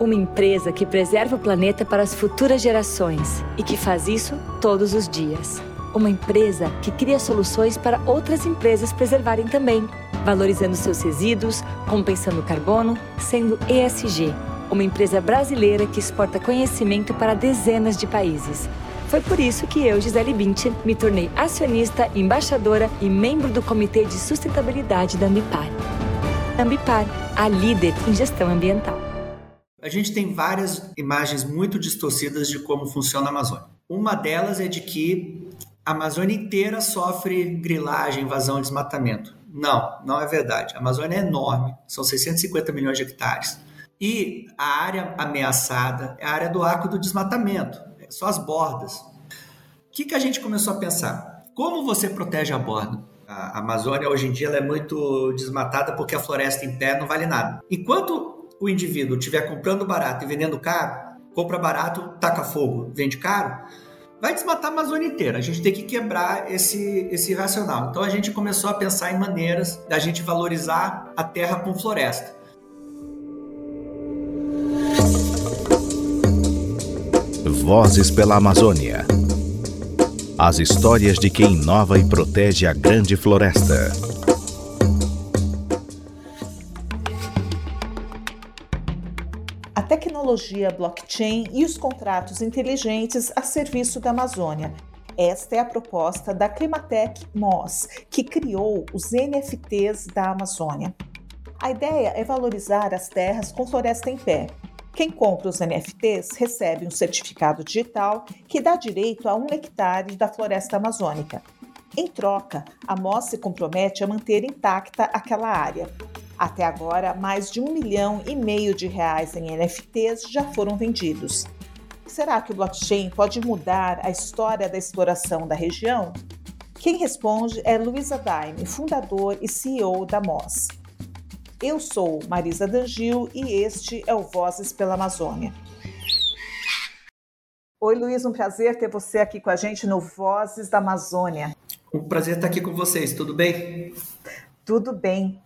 Uma empresa que preserva o planeta para as futuras gerações e que faz isso todos os dias. Uma empresa que cria soluções para outras empresas preservarem também, valorizando seus resíduos, compensando o carbono, sendo ESG. Uma empresa brasileira que exporta conhecimento para dezenas de países. Foi por isso que eu, Gisele Bündchen, me tornei acionista, embaixadora e membro do Comitê de Sustentabilidade da Ambipar. Ambipar, a líder em gestão ambiental. A gente tem várias imagens muito distorcidas de como funciona a Amazônia. Uma delas é de que a Amazônia inteira sofre grilagem, invasão, desmatamento. Não, não é verdade. A Amazônia é enorme, são 650 milhões de hectares. E a área ameaçada é a área do arco do desmatamento, só as bordas. O que, que a gente começou a pensar? Como você protege a borda? A Amazônia hoje em dia é muito desmatada porque a floresta em pé não vale nada. Enquanto o indivíduo estiver comprando barato e vendendo caro, compra barato, taca fogo, vende caro, vai desmatar a Amazônia inteira. A gente tem que quebrar esse, esse racional. Então a gente começou a pensar em maneiras da gente valorizar a terra com floresta. Vozes pela Amazônia. As histórias de quem inova e protege a grande floresta. Tecnologia blockchain e os contratos inteligentes a serviço da Amazônia. Esta é a proposta da Climatec Moss, que criou os NFTs da Amazônia. A ideia é valorizar as terras com floresta em pé, quem compra os NFTs recebe um certificado digital que dá direito a um hectare da floresta amazônica. Em troca, a MOS se compromete a manter intacta aquela área. Até agora, mais de um milhão e meio de reais em NFTs já foram vendidos. Será que o blockchain pode mudar a história da exploração da região? Quem responde é Luisa Daime, fundador e CEO da MOS. Eu sou Marisa Dangil e este é o Vozes pela Amazônia. Oi, Luiz, um prazer ter você aqui com a gente no Vozes da Amazônia. Um prazer estar aqui com vocês, tudo bem? Tudo bem.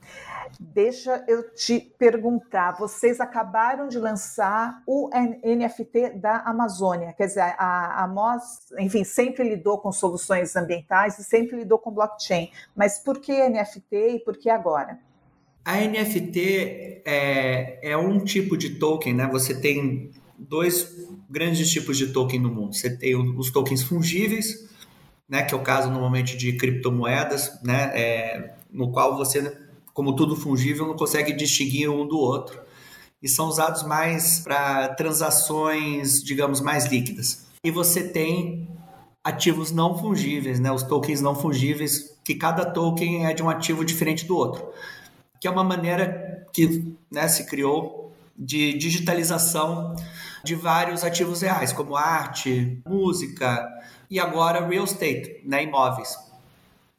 Deixa eu te perguntar, vocês acabaram de lançar o NFT da Amazônia, quer dizer, a, a MOS, enfim, sempre lidou com soluções ambientais e sempre lidou com blockchain, mas por que NFT e por que agora? A NFT é, é um tipo de token, né? Você tem dois grandes tipos de token no mundo. Você tem os tokens fungíveis, né? Que é o caso normalmente de criptomoedas, né? É, no qual você, como tudo fungível, não consegue distinguir um do outro. E são usados mais para transações, digamos, mais líquidas. E você tem ativos não fungíveis, né? Os tokens não fungíveis, que cada token é de um ativo diferente do outro que é uma maneira que né, se criou de digitalização de vários ativos reais, como arte, música e agora real estate, né, imóveis.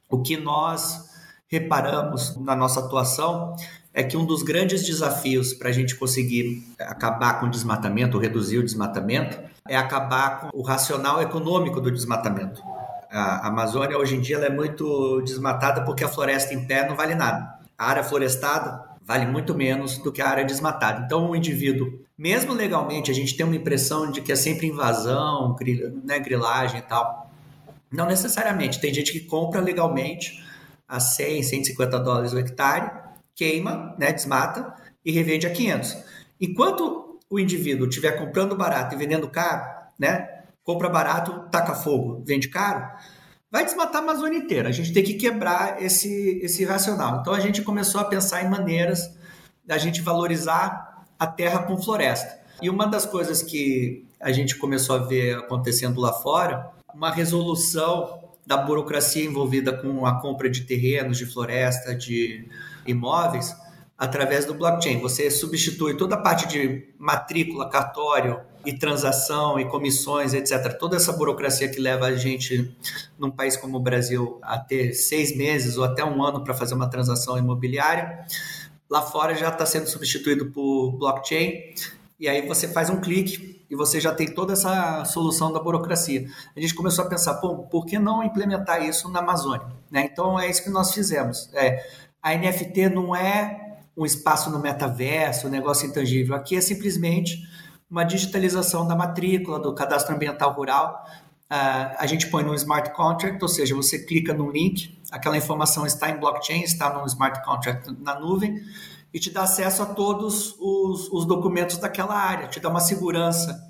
O que nós reparamos na nossa atuação é que um dos grandes desafios para a gente conseguir acabar com o desmatamento, reduzir o desmatamento, é acabar com o racional econômico do desmatamento. A Amazônia hoje em dia é muito desmatada porque a floresta em pé não vale nada a área florestada vale muito menos do que a área desmatada. Então, o indivíduo, mesmo legalmente, a gente tem uma impressão de que é sempre invasão, né, grilagem e tal. Não necessariamente. Tem gente que compra legalmente a 100, 150 dólares o hectare, queima, né, desmata e revende a 500. Enquanto o indivíduo estiver comprando barato e vendendo caro, né, compra barato, taca fogo, vende caro, vai desmatar a Amazônia inteira. A gente tem que quebrar esse, esse racional. Então a gente começou a pensar em maneiras da gente valorizar a terra com floresta. E uma das coisas que a gente começou a ver acontecendo lá fora, uma resolução da burocracia envolvida com a compra de terrenos, de floresta, de imóveis, através do blockchain. Você substitui toda a parte de matrícula, cartório e transação e comissões, etc. Toda essa burocracia que leva a gente, num país como o Brasil, a ter seis meses ou até um ano para fazer uma transação imobiliária, lá fora já está sendo substituído por blockchain. E aí você faz um clique e você já tem toda essa solução da burocracia. A gente começou a pensar, pô, por que não implementar isso na Amazônia? Né? Então é isso que nós fizemos. É, a NFT não é um espaço no metaverso, um negócio intangível. Aqui é simplesmente uma digitalização da matrícula, do cadastro ambiental rural. Uh, a gente põe no smart contract, ou seja, você clica no link, aquela informação está em blockchain, está no smart contract na nuvem, e te dá acesso a todos os, os documentos daquela área, te dá uma segurança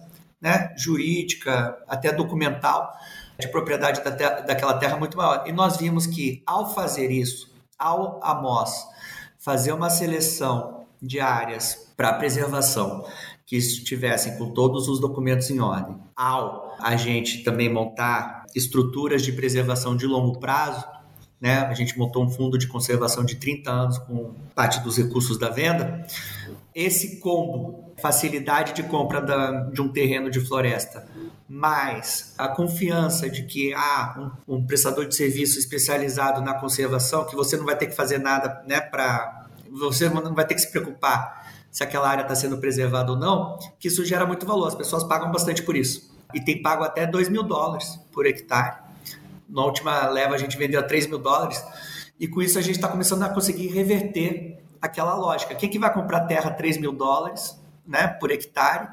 né, jurídica, até documental, de propriedade da terra, daquela terra muito maior. E nós vimos que, ao fazer isso, ao AMOS fazer uma seleção de áreas para preservação que estivessem com todos os documentos em ordem, ao a gente também montar estruturas de preservação de longo prazo, né? A gente montou um fundo de conservação de 30 anos com parte dos recursos da venda. Esse combo, facilidade de compra da, de um terreno de floresta, mais a confiança de que há um, um, prestador de serviço especializado na conservação, que você não vai ter que fazer nada, né, para você não vai ter que se preocupar se aquela área está sendo preservada ou não, que isso gera muito valor. As pessoas pagam bastante por isso. E tem pago até 2 mil dólares por hectare na última leva a gente vendeu a 3 mil dólares, e com isso a gente está começando a conseguir reverter aquela lógica. Quem que vai comprar terra a 3 mil dólares né, por hectare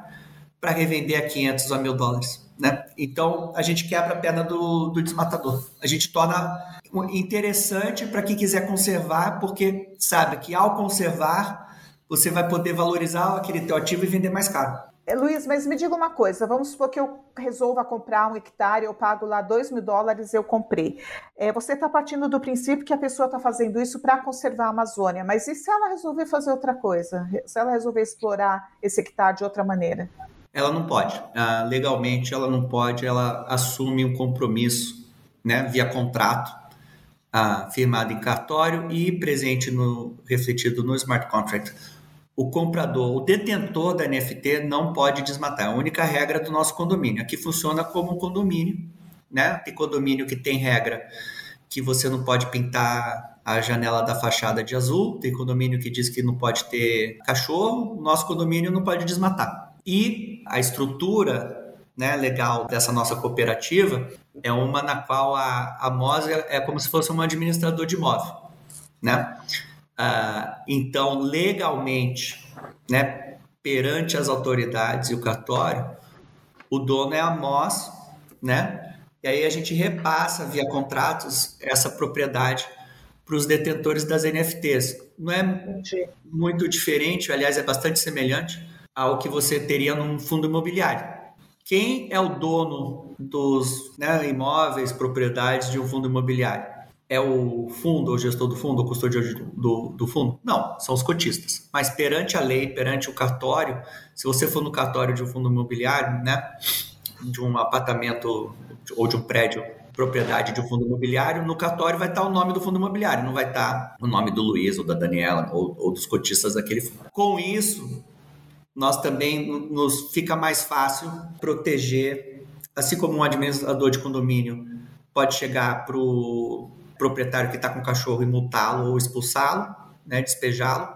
para revender a 500 ou a mil dólares? Né? Então a gente quebra a perna do, do desmatador. A gente torna interessante para quem quiser conservar, porque sabe que ao conservar você vai poder valorizar aquele teu ativo e vender mais caro. É, Luiz, mas me diga uma coisa: vamos supor que eu resolva comprar um hectare, eu pago lá 2 mil dólares, eu comprei. É, você está partindo do princípio que a pessoa está fazendo isso para conservar a Amazônia, mas e se ela resolver fazer outra coisa? Se ela resolver explorar esse hectare de outra maneira? Ela não pode. Ah, legalmente, ela não pode, ela assume um compromisso né, via contrato. Ah, firmado em cartório e presente no refletido no smart contract o comprador, o detentor da NFT não pode desmatar. É a única regra do nosso condomínio. Aqui funciona como um condomínio, né? Tem condomínio que tem regra que você não pode pintar a janela da fachada de azul, tem condomínio que diz que não pode ter cachorro, nosso condomínio não pode desmatar. E a estrutura né, legal dessa nossa cooperativa é uma na qual a, a é, é como se fosse um administrador de imóvel, né? Ah, então, legalmente, né, perante as autoridades e o cartório, o dono é a MOS, né? E aí a gente repassa via contratos essa propriedade para os detentores das NFTs. Não é muito diferente, aliás, é bastante semelhante ao que você teria num fundo imobiliário. Quem é o dono dos né, imóveis, propriedades de um fundo imobiliário? É o fundo, o gestor do fundo, o custódio do, do fundo? Não, são os cotistas. Mas perante a lei, perante o cartório, se você for no cartório de um fundo imobiliário, né, de um apartamento ou de um prédio, propriedade de um fundo imobiliário, no cartório vai estar o nome do fundo imobiliário, não vai estar o nome do Luiz ou da Daniela ou, ou dos cotistas daquele fundo. Com isso, nós também nos fica mais fácil proteger, assim como um administrador de condomínio pode chegar para o proprietário que está com o cachorro e multá-lo ou expulsá-lo, né, despejá-lo.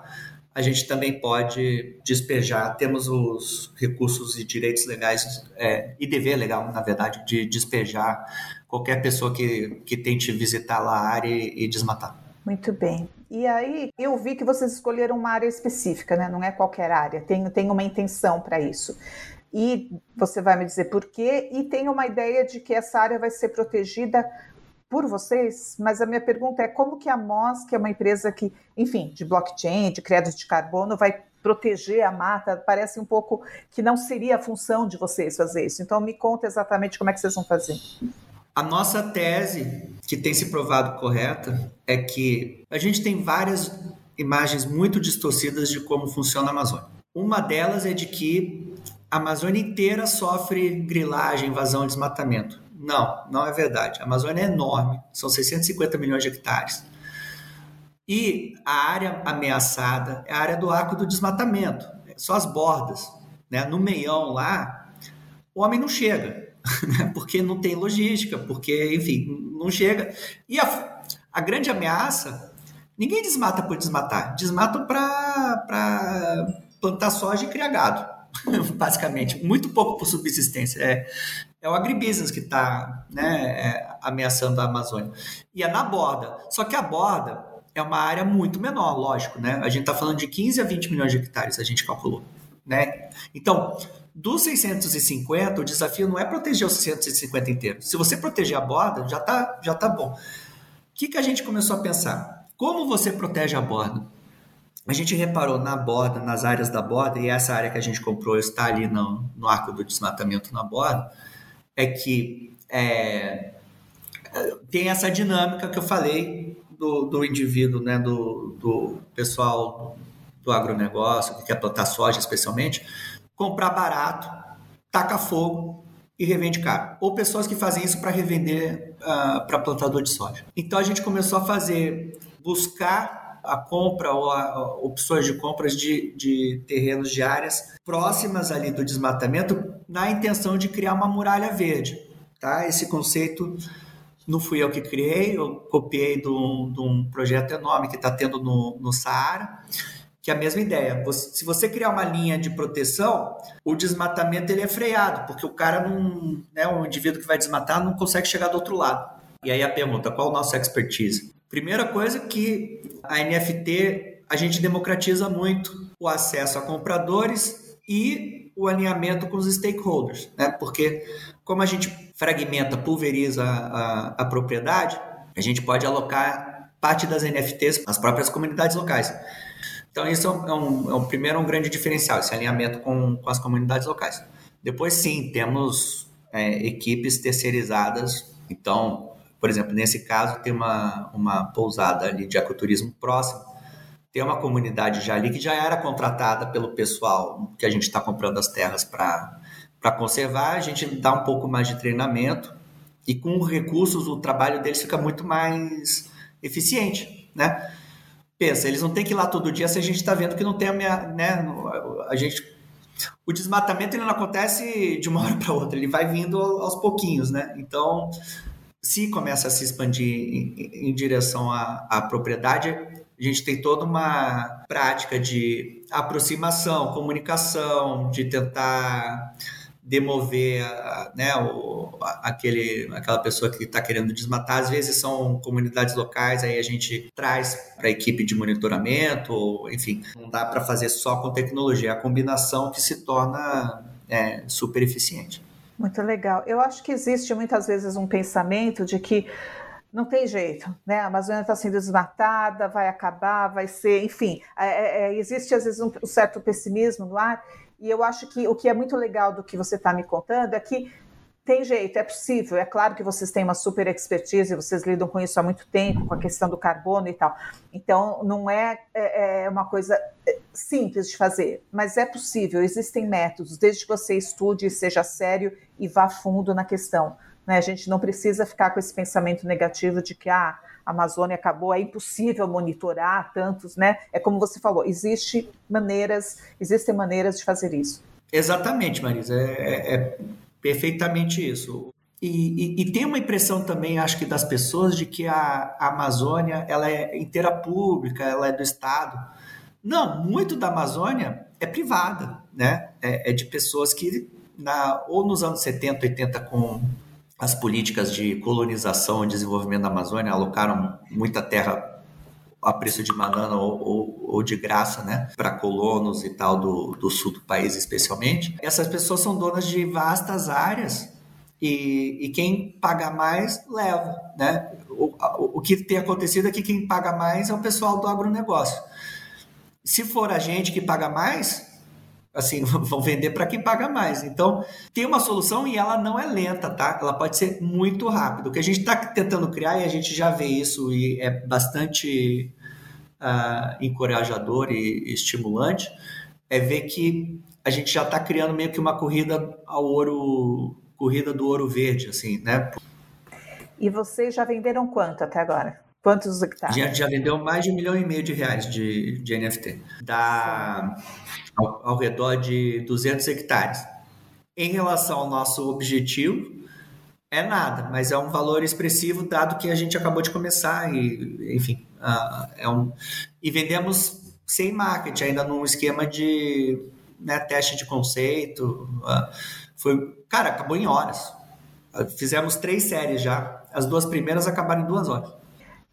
A gente também pode despejar, temos os recursos e direitos legais é, e dever legal, na verdade, de despejar qualquer pessoa que, que tente visitar lá a área e, e desmatar. Muito bem. E aí, eu vi que vocês escolheram uma área específica, né? não é qualquer área, tem, tem uma intenção para isso. E você vai me dizer por quê, e tem uma ideia de que essa área vai ser protegida por vocês, mas a minha pergunta é como que a MOS, que é uma empresa que, enfim, de blockchain, de crédito de carbono, vai proteger a mata? Parece um pouco que não seria a função de vocês fazer isso. Então me conta exatamente como é que vocês vão fazer. A nossa tese, que tem se provado correta, é que a gente tem várias imagens muito distorcidas de como funciona a Amazônia. Uma delas é de que a Amazônia inteira sofre grilagem, invasão, desmatamento. Não, não é verdade. A Amazônia é enorme, são 650 milhões de hectares. E a área ameaçada é a área do arco do desmatamento, só as bordas. Né? No meião lá, o homem não chega, né? porque não tem logística, porque, enfim, não chega. E a, a grande ameaça, ninguém desmata por desmatar, desmatam para plantar soja e criar gado. basicamente. Muito pouco por subsistência. É, é o agribusiness que está né, é, ameaçando a Amazônia. E é na borda. Só que a borda é uma área muito menor, lógico, né? A gente está falando de 15 a 20 milhões de hectares, a gente calculou, né? Então, dos 650, o desafio não é proteger os 650 inteiros. Se você proteger a borda, já tá, já tá bom. O que, que a gente começou a pensar? Como você protege a borda? A gente reparou na borda, nas áreas da borda, e essa área que a gente comprou está ali no, no arco do desmatamento na borda, é que é, tem essa dinâmica que eu falei do, do indivíduo, né, do, do pessoal do agronegócio, que quer plantar soja especialmente, comprar barato, taca fogo e revende caro. Ou pessoas que fazem isso para revender uh, ah, para plantador de soja. Então a gente começou a fazer, buscar a compra ou a, a, opções de compras de, de terrenos de áreas próximas ali do desmatamento na intenção de criar uma muralha verde. Tá? Esse conceito não fui eu que criei, eu copiei de um, de um projeto enorme que está tendo no, no Saara que é a mesma ideia. Você, se você criar uma linha de proteção, o desmatamento ele é freado, porque o cara não, né, um indivíduo que vai desmatar não consegue chegar do outro lado. E aí a pergunta, qual a nossa expertise? Primeira coisa que a NFT a gente democratiza muito o acesso a compradores e o alinhamento com os stakeholders, né? Porque como a gente fragmenta, pulveriza a, a, propriedade, a gente pode alocar parte das NFTs às próprias comunidades locais. Então, isso é um, é um primeiro um grande diferencial, esse alinhamento com, com as comunidades locais. Depois, sim, temos é, equipes terceirizadas. Então, por exemplo, nesse caso, tem uma, uma pousada ali de ecoturismo próximo. Tem uma comunidade já ali que já era contratada pelo pessoal que a gente está comprando as terras para conservar. A gente dá um pouco mais de treinamento e com recursos o trabalho deles fica muito mais eficiente, né? pensa, eles não têm que ir lá todo dia se a gente está vendo que não tem a minha, né, a gente o desmatamento ele não acontece de uma hora para outra, ele vai vindo aos pouquinhos, né? Então, se começa a se expandir em, em direção à, à propriedade, a gente tem toda uma prática de aproximação, comunicação, de tentar demover né, o, aquele, aquela pessoa que está querendo desmatar. Às vezes são comunidades locais, aí a gente traz para a equipe de monitoramento, enfim, não dá para fazer só com tecnologia, é a combinação que se torna é, super eficiente. Muito legal. Eu acho que existe muitas vezes um pensamento de que não tem jeito, né? A Amazônia está sendo desmatada, vai acabar, vai ser, enfim, é, é, é existe às vezes um, um certo pessimismo no ar. E eu acho que o que é muito legal do que você está me contando é que tem jeito, é possível. É claro que vocês têm uma super expertise, vocês lidam com isso há muito tempo, com a questão do carbono e tal. Então, não é, é, é uma coisa é, simples de fazer, mas é possível. Existem métodos, desde que você estude, seja sério e vá fundo na questão. Né? A gente não precisa ficar com esse pensamento negativo de que ah, a Amazônia acabou, é impossível monitorar tantos, né? É como você falou, existe maneiras, existem maneiras de fazer isso. Exatamente, Marisa, é, é, é perfeitamente isso. E, e, e, tem uma impressão também, acho que das pessoas, de que a, a, Amazônia ela é inteira pública, ela é do Estado. Não, muito da Amazônia é privada, né? É, é de pessoas que, na, ou nos anos 70, 80, com as políticas de colonização e desenvolvimento da Amazônia alocaram muita terra a preço de banana ou, ou, ou de graça, né, para colonos e tal do, do sul do país especialmente. Essas pessoas são donas de vastas áreas e, e quem paga mais leva, né? O, o, o que tem acontecido é que quem paga mais é o pessoal do agronegócio. Se for a gente que paga mais, assim, vão vender para quem paga mais. Então, tem uma solução e ela não é lenta, tá? Ela pode ser muito rápida. O que a gente está tentando criar, e a gente já vê isso e é bastante uh, encorajador e estimulante, é ver que a gente já está criando meio que uma corrida ao ouro, corrida do ouro verde, assim, né? E vocês já venderam quanto até agora? Quantos hectares? Já, já vendeu mais de um milhão e meio de reais de, de NFT. Dá ao, ao redor de 200 hectares. Em relação ao nosso objetivo, é nada, mas é um valor expressivo dado que a gente acabou de começar e, enfim, uh, é um e vendemos sem marketing, ainda num esquema de né, teste de conceito. Uh, foi, cara, acabou em horas. Uh, fizemos três séries já. As duas primeiras acabaram em duas horas.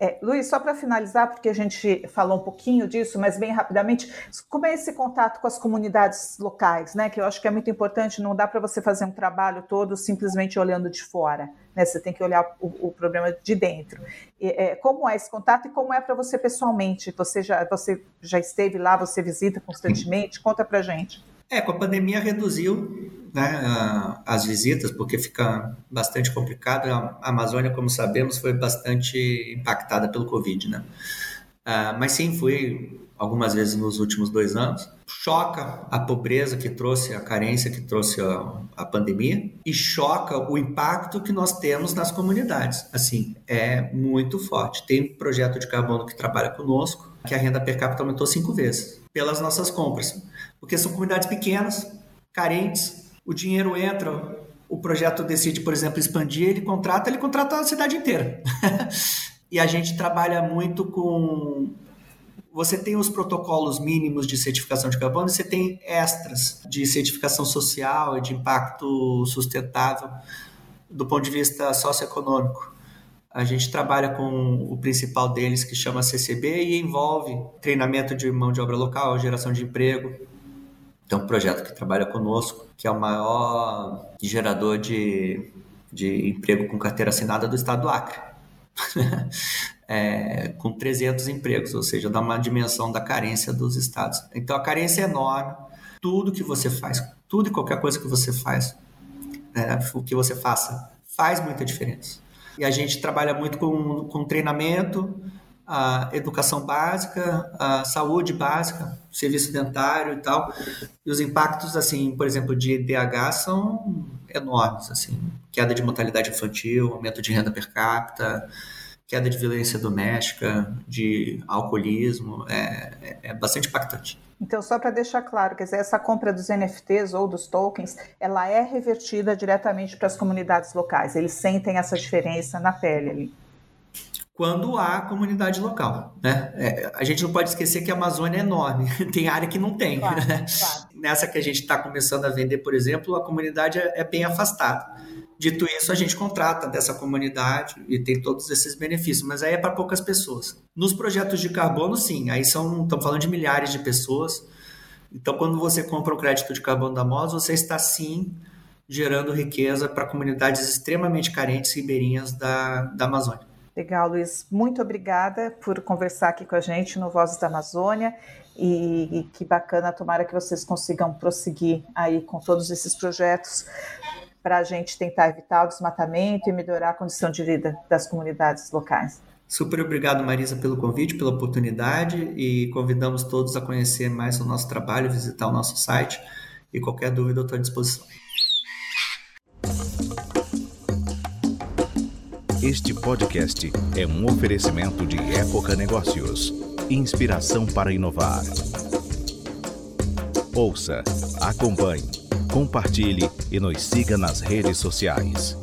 É, Luiz, só para finalizar, porque a gente falou um pouquinho disso, mas bem rapidamente, como é esse contato com as comunidades locais, né? Que eu acho que é muito importante, não dá para você fazer um trabalho todo simplesmente olhando de fora, né? Você tem que olhar o, o problema de dentro. E, é, como é esse contato e como é para você pessoalmente? Você já, você já esteve lá, você visita constantemente? Conta para gente. É, com a pandemia reduziu né, as visitas, porque fica bastante complicado. A Amazônia, como sabemos, foi bastante impactada pelo Covid, né? Uh, mas sim, fui algumas vezes nos últimos dois anos. Choca a pobreza que trouxe, a carência que trouxe a, a, pandemia e choca o impacto que nós temos nas comunidades. Assim, é muito forte. Tem projeto de carbono que trabalha conosco, que a renda per capita aumentou cinco vezes pelas nossas compras porque são comunidades pequenas, carentes, o dinheiro entra, o projeto decide, por exemplo, expandir, ele contrata, ele contrata a cidade inteira. e a gente trabalha muito com você tem os protocolos mínimos de certificação de carbono e você tem extras de certificação social e de impacto sustentável do ponto de vista socioeconômico. A gente trabalha com o principal deles, que chama CCB, e envolve treinamento de mão de obra local, geração de emprego, tem um projeto que trabalha conosco, que é o maior gerador de, de emprego com carteira assinada do estado do Acre. é, com 300 empregos, ou seja, dá uma dimensão da carência dos estados. Então a carência é enorme. Tudo que você faz, tudo e qualquer coisa que você faz, é, o que você faça, faz muita diferença. E a gente trabalha muito com, com treinamento, a educação básica, a saúde básica, serviço dentário e tal. E os impactos, assim, por exemplo, de DH são enormes, assim, queda de mortalidade infantil, aumento de renda per capita, queda de violência doméstica, de alcoolismo, é, é, é bastante impactante. Então, só para deixar claro, quer dizer, essa compra dos NFTs ou dos tokens, ela é revertida diretamente para as comunidades locais. Eles sentem essa diferença na pele ali quando há comunidade local. Né? É, a gente não pode esquecer que a Amazônia é enorme, tem área que não tem. Claro, né? claro. Nessa que a gente está começando a vender, por exemplo, a comunidade é, é, bem afastada. Dito isso, a gente contrata dessa comunidade e tem todos esses benefícios, mas aí é para poucas pessoas. Nos projetos de carbono, sim, aí são, estamos falando de milhares de pessoas. Então, quando você compra o crédito de carbono da MOS, você está sim gerando riqueza para comunidades extremamente carentes ribeirinhas da, da Amazônia. Legal, Luiz. Muito obrigada por conversar aqui com a gente no Vozes da Amazônia. E, e, que bacana, tomara que vocês consigam prosseguir aí com todos esses projetos para a gente tentar evitar o desmatamento e melhorar a condição de vida das comunidades locais. Super obrigado, Marisa, pelo convite, pela oportunidade e convidamos todos a conhecer mais o nosso trabalho, visitar o nosso site e qualquer dúvida eu estou à disposição. Este podcast é um oferecimento de Época Negócios. Inspiração para inovar. Ouça, acompanhe, compartilhe e nos siga nas redes sociais.